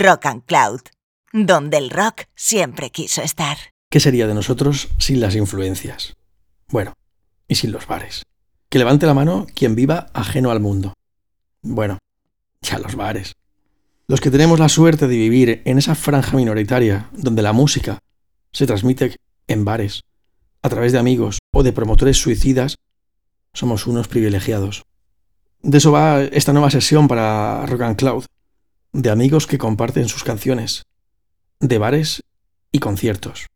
Rock and Cloud, donde el rock siempre quiso estar. ¿Qué sería de nosotros sin las influencias? Bueno, y sin los bares. Que levante la mano quien viva ajeno al mundo. Bueno, ya los bares. Los que tenemos la suerte de vivir en esa franja minoritaria donde la música se transmite en bares, a través de amigos o de promotores suicidas, somos unos privilegiados. De eso va esta nueva sesión para Rock and Cloud, de amigos que comparten sus canciones, de bares y conciertos.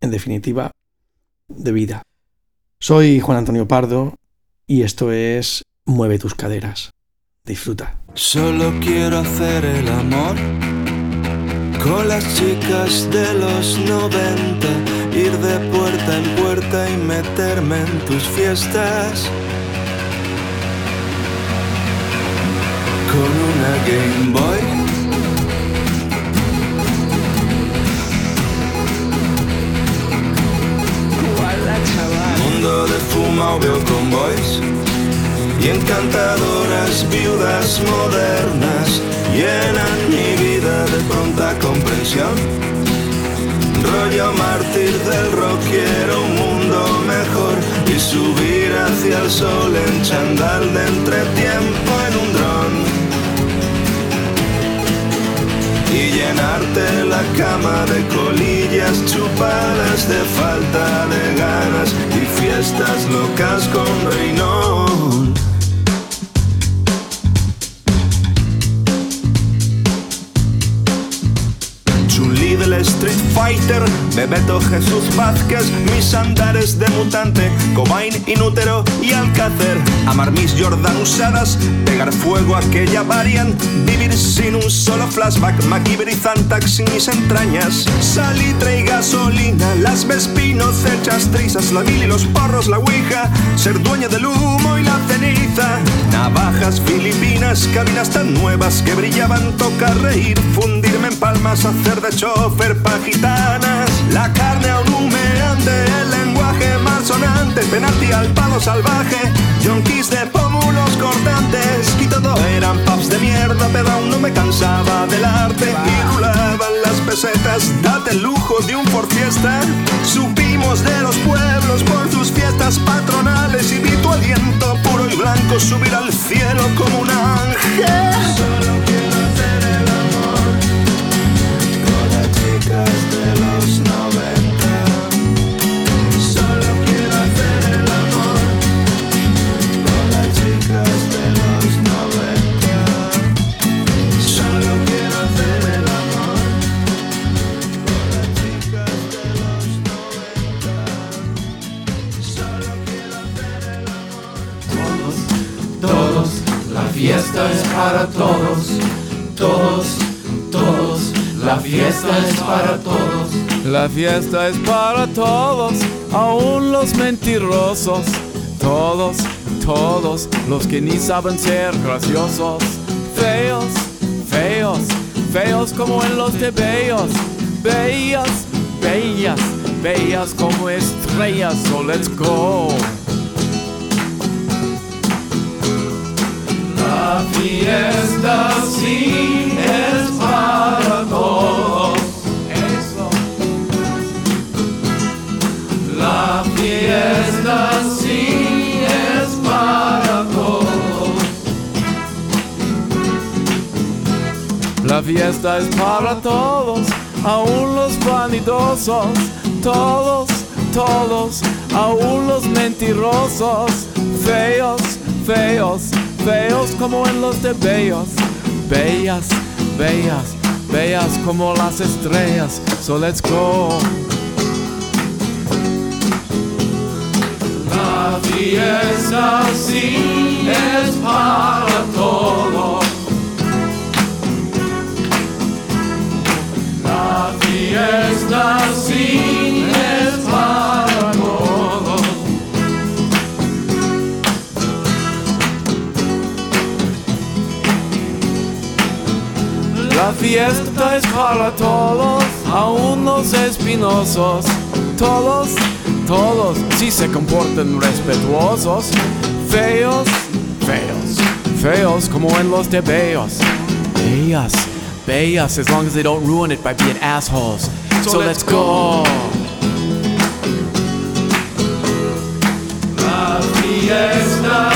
En definitiva, de vida. Soy Juan Antonio Pardo y esto es Mueve tus caderas. Disfruta. Solo quiero hacer el amor con las chicas de los 90, ir de puerta en puerta y meterme en tus fiestas. Con una Game Boy. Mundo de fuma o veo con boys y encantadoras viudas modernas llenan mi vida de pronta comprensión. Rollo mártir del rock, quiero un mundo mejor y subir hacia el sol en chandal de entretiempo en un dron. Y llenarte la cama de colillas chupadas de falta de ganas y fiestas locas con Reynolds. Street Fighter, Bebeto Jesús Vázquez, mis andares de mutante, Cobain, Inútero y Alcácer, amar mis Jordan usadas, pegar fuego a aquella variant, vivir sin un solo flashback, Zantax sin mis entrañas, salitre y gasolina, las vespinos hechas trizas, la mil y los porros, la ouija, ser dueño del humo y la ceniza, navajas filipinas, cabinas tan nuevas que brillaban, tocar reír, fundirme en palmas, hacer de chofer pa' gitanas, la carne aún humeante, el lenguaje malsonante, penalti al palo salvaje, yonkis de pómulos cortantes, y todo. Eran pubs de mierda, pero aún no me cansaba del arte, y rulaban las pesetas, date el lujo de un por fiesta, supimos de los pueblos por sus fiestas patronales, y vi tu aliento puro y blanco subir al cielo como un ángel. Fiesta es para todos, todos, todos, la fiesta es para todos. La fiesta es para todos, aún los mentirosos, todos, todos los que ni saben ser graciosos, feos, feos, feos como en los de bellos, bellas, bellas, bellas como estrellas, so let's go. La fiesta sí es para todos. Eso. La fiesta sí es para todos. La fiesta es para todos, aún los vanidosos, todos, todos, aún los mentirosos, feos, feos, feos como en los de bellos, bellas, bellas, bellas como las estrellas. So let's go. La fiesta sí es para todos. La fiesta sí es La fiesta es para todos, aún los espinosos. Todos, todos, si se comportan respetuosos. Feos, feos, feos como en los de bellos. Bellas, bellas, as long as they don't ruin it by being assholes. So, so let's go. La fiesta.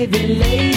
Ivy Lady.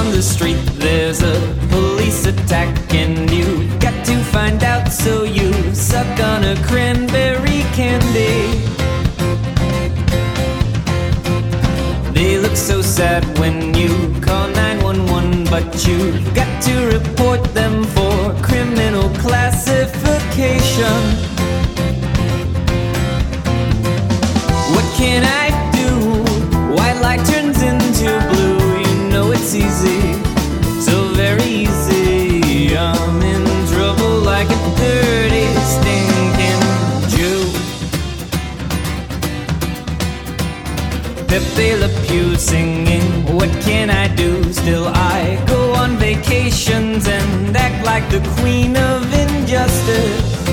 On the street, there's a police attack, and you got to find out. So you suck on a cranberry candy. They look so sad when you call 911, but you got to report them for criminal classification. Le Pew singing, What can I do? Still, I go on vacations and act like the queen of injustice.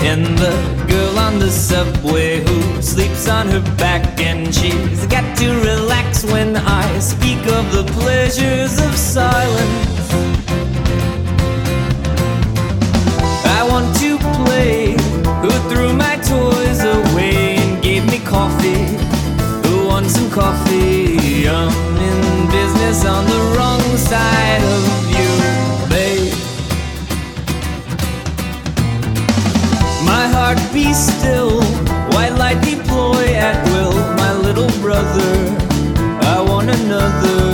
And the girl on the subway who sleeps on her back and she's got to relax when I speak of the pleasures of silence. Coffee. Who wants some coffee? I'm in business on the wrong side of you, babe. My heart be still, white light deploy at will. My little brother, I want another.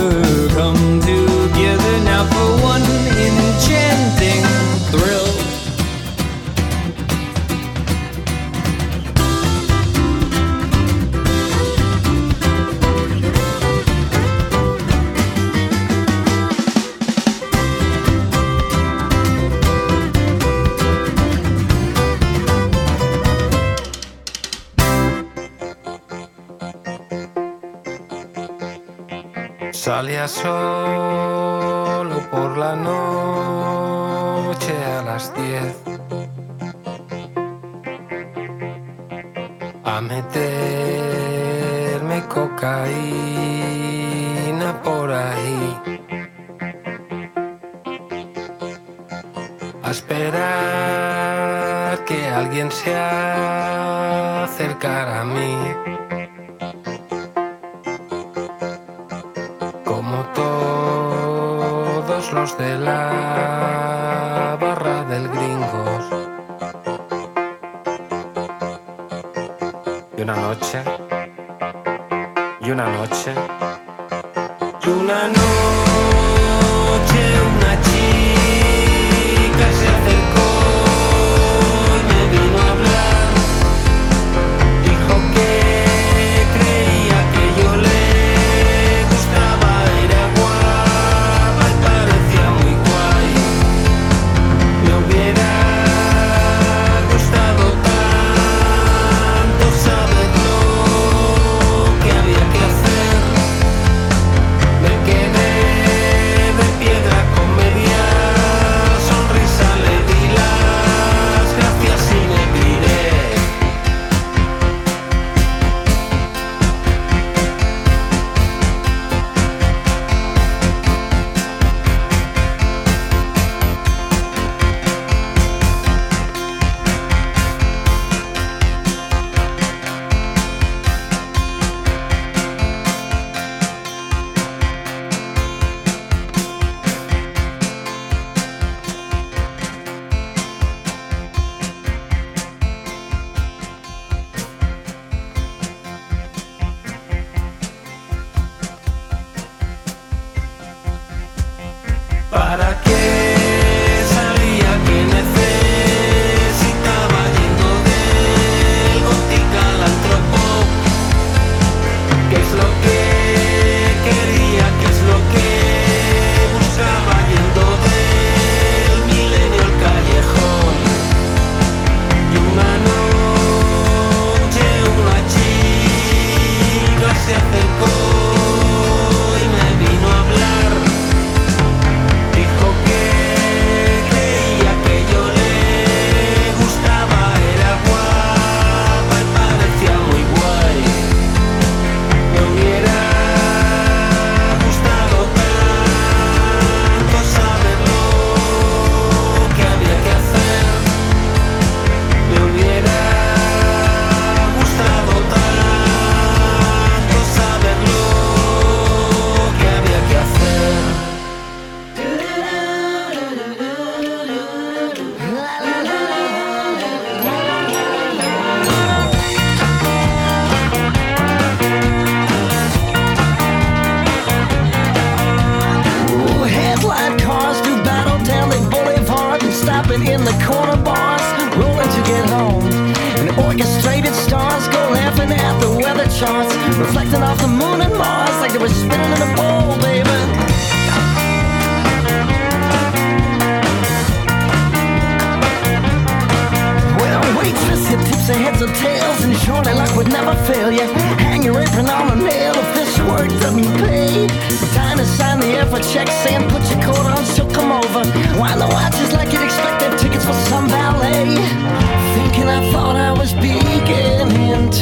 Salía solo por la noche a las diez a meterme cocaína por ahí. A esperar que alguien se acercara a mí. y una noche y una noche.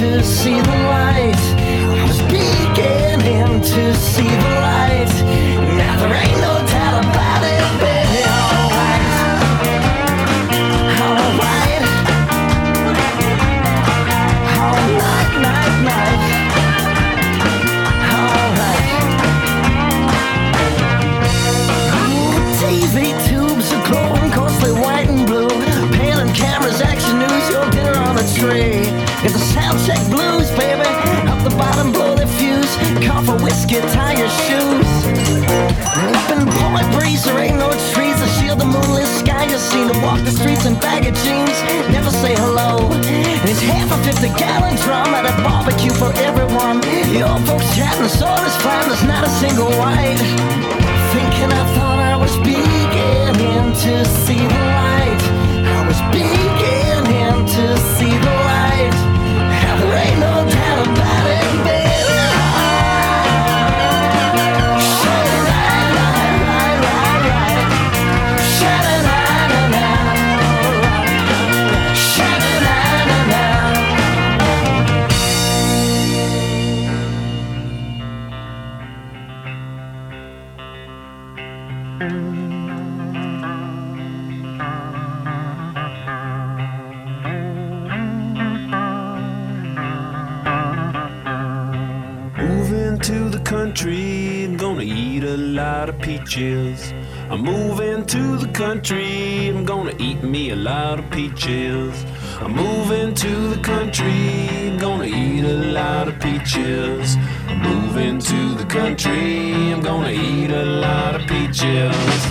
to see the light. I was beginning to see the light. Now there ain't basket tie your shoes. Up in breeze, there ain't no trees. I shield the moonless sky. You're seen to walk the streets in baggy jeans. Never say hello. It's half a 50 gallon drum at a barbecue for everyone. Your folks chatting, so is fine. There's not a single white. Thinking I thought I was beginning to see the light. I was beginning to see the light. Now there ain't no country, I'm gonna eat me a lot of peaches. I'm moving to the country, I'm gonna eat a lot of peaches. I'm moving to the country, I'm gonna eat a lot of peaches. Peaches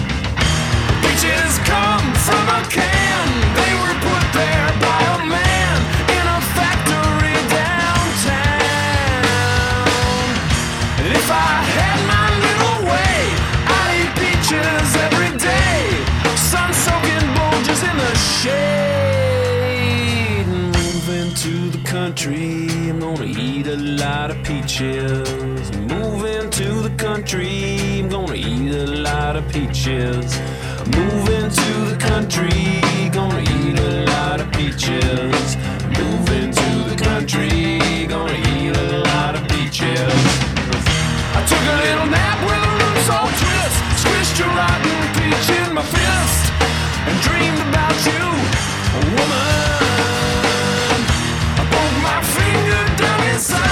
country, I'm gonna eat a lot of peaches. Moving to the country, I'm gonna eat a lot of peaches. Moving to the country, gonna eat a lot of peaches. Moving to the country, gonna eat a lot of peaches. I took a little nap with a loose old twist. Squished a rotten peach in my fist. And dreamed about you, a woman hanging down inside.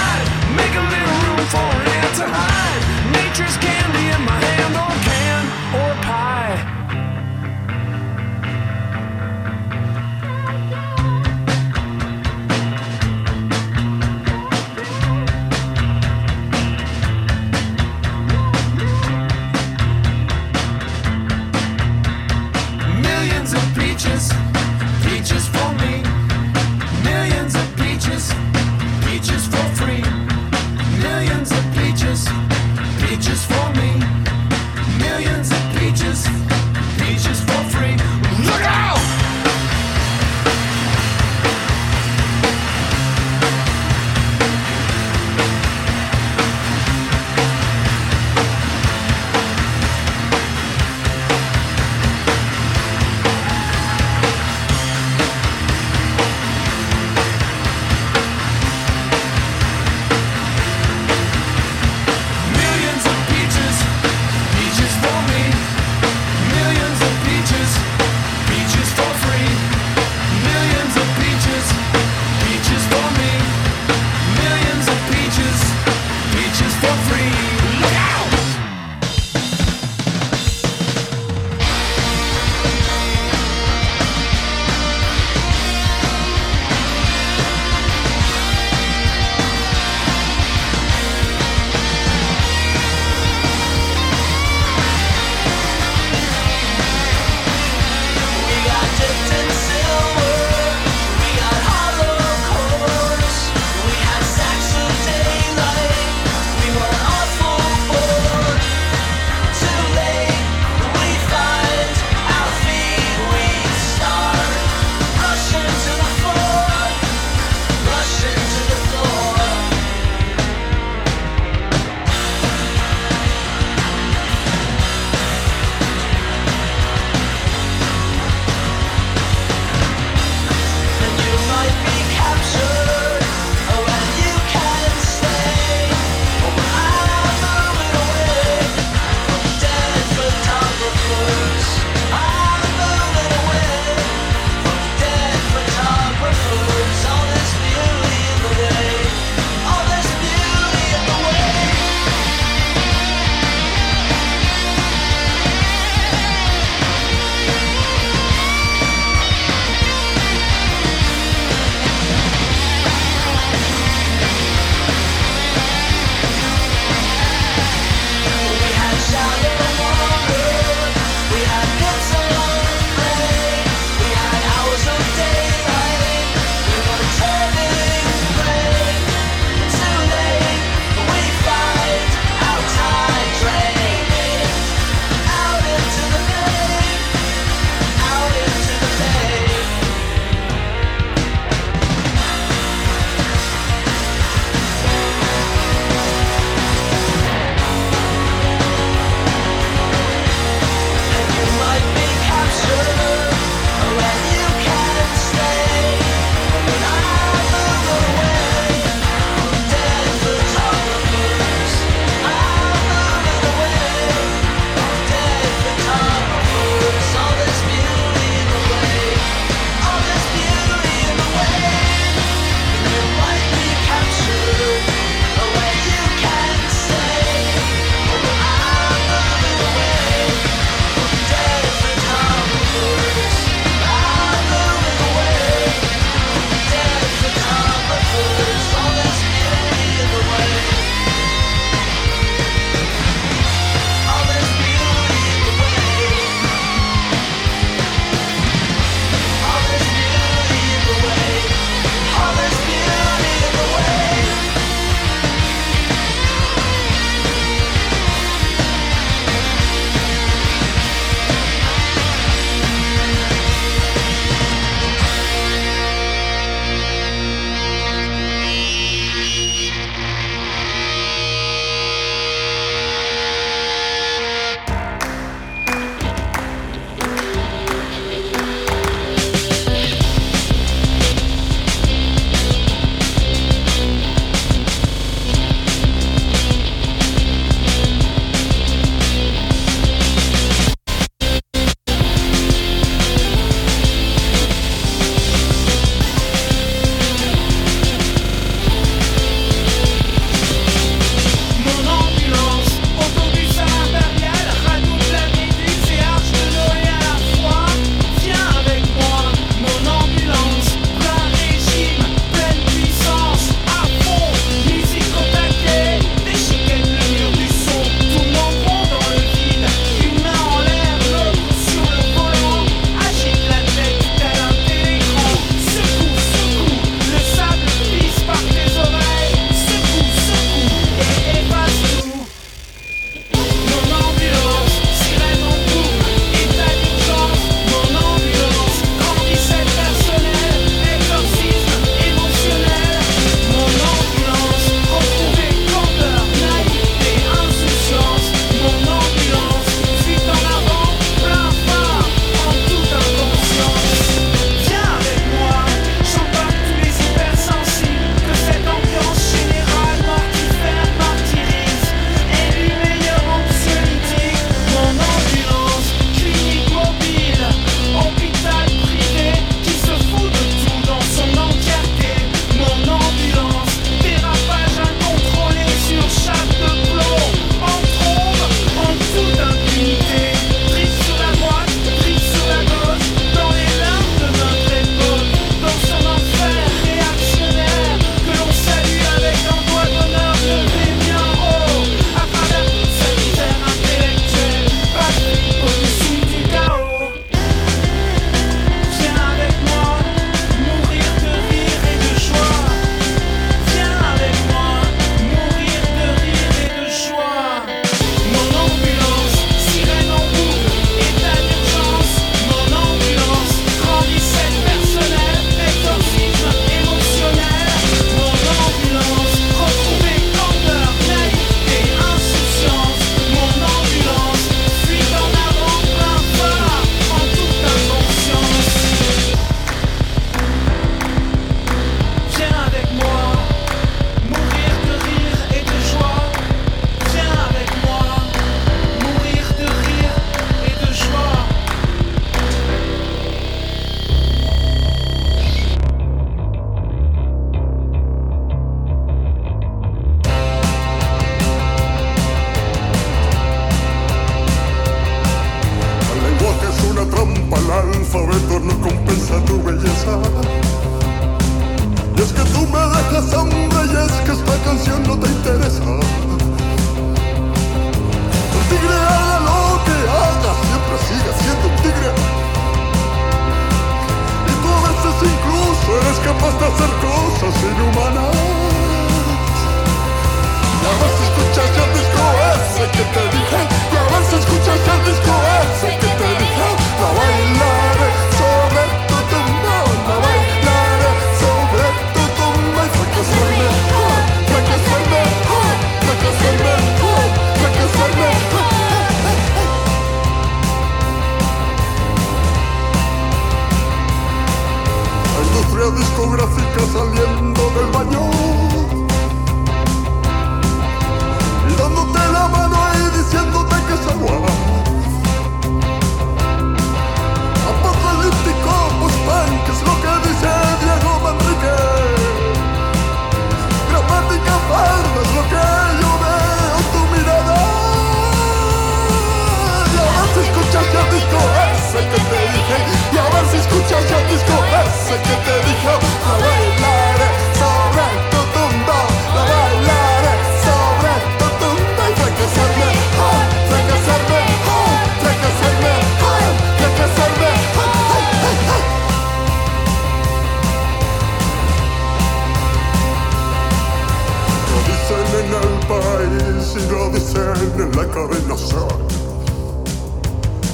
lo dicen en la cadena Ser.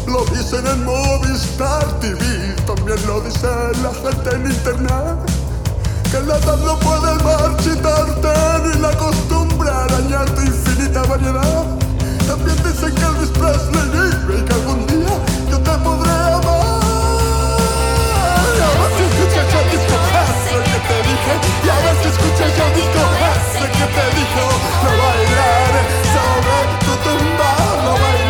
Lo dicen en Movistar TV, también lo dice la gente en internet. Que la edad no puede marchitarte ni la costumbre arañarte infinita variedad. También dicen que el Elvis Presley vive y que algún día yo te podré amar. Y ahora si escuchas yo digo Ese que te dijo No bailaré sobre tu tumba No bailaré.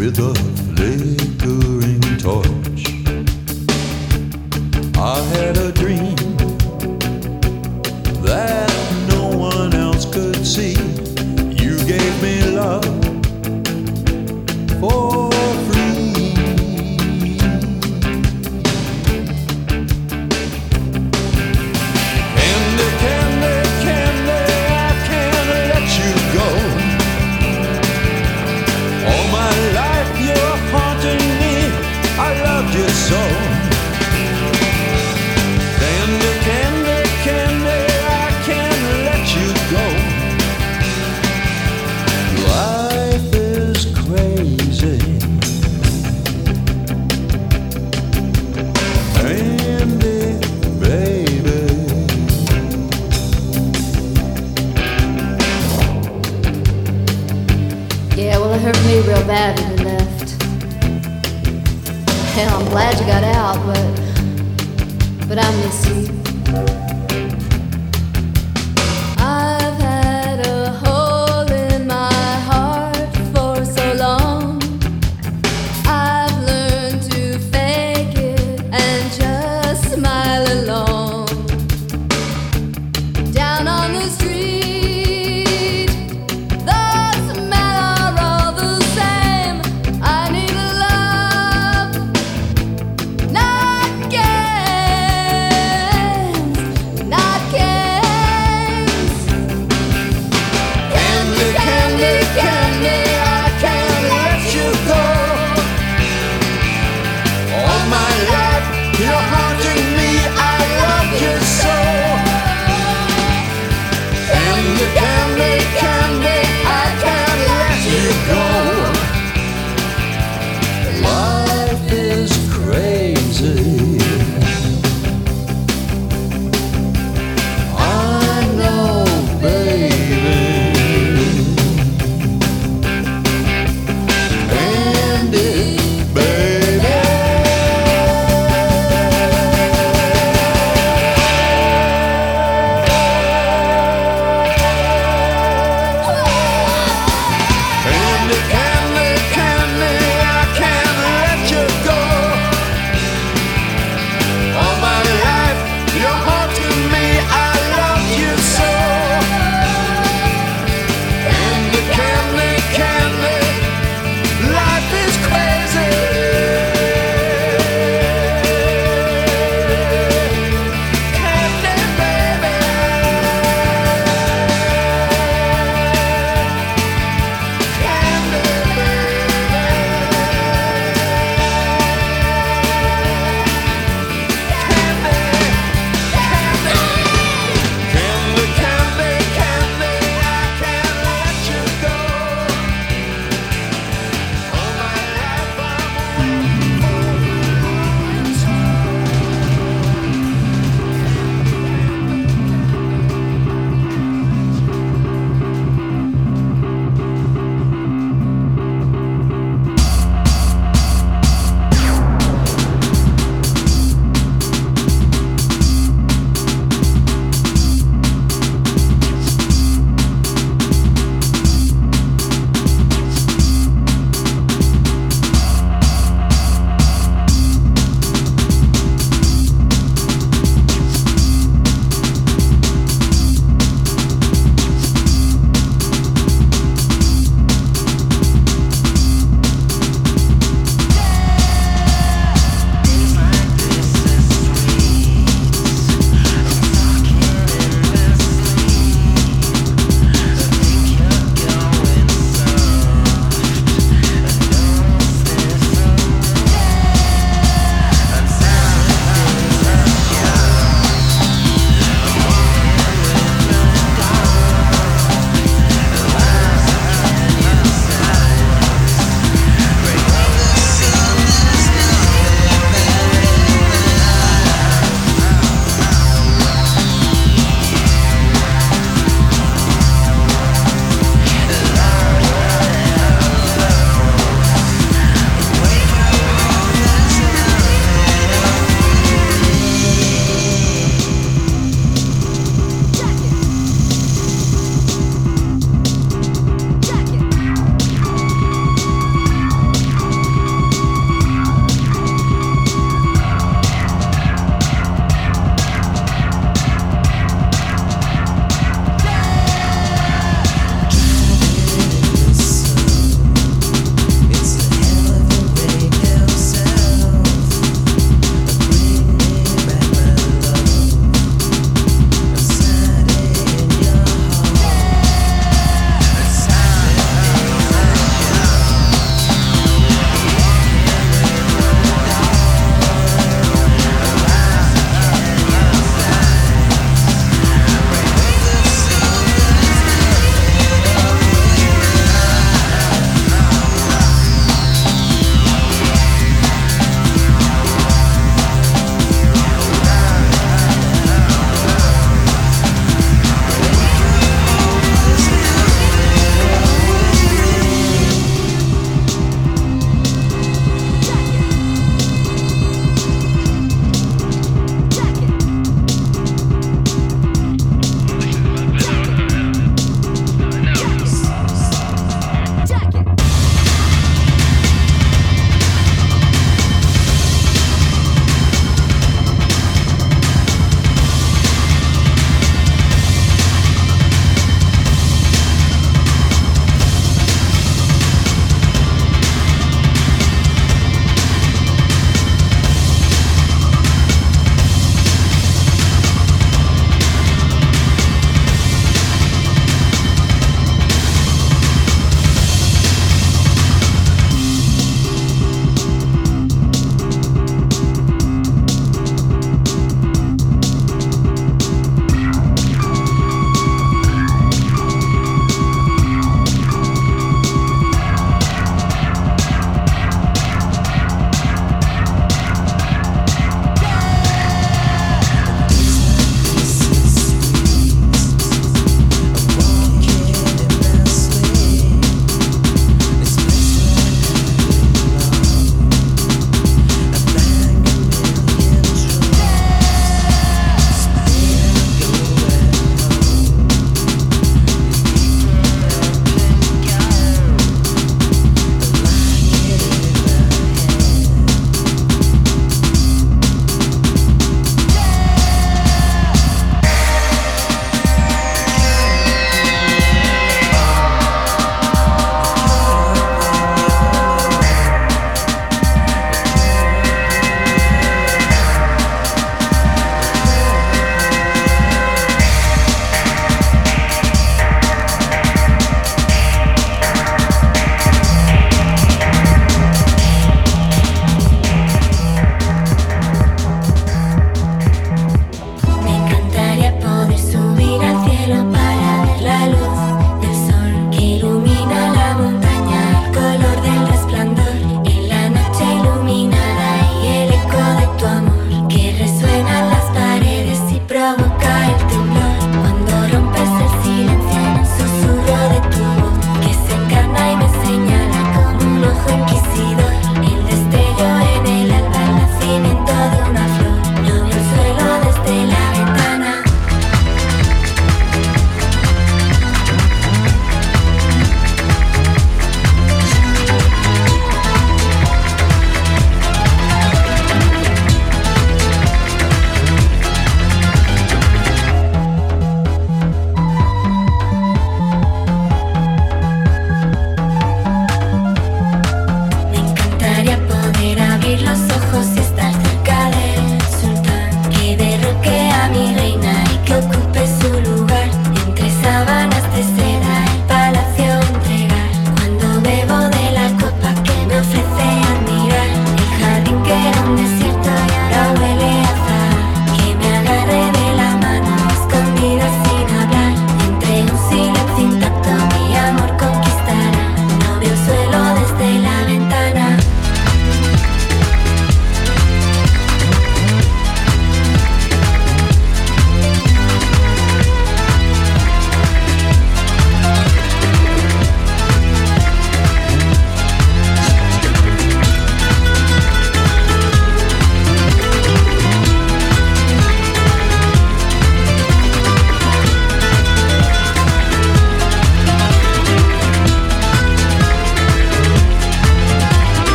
with a flickering torch. I had a got out, but but I missed.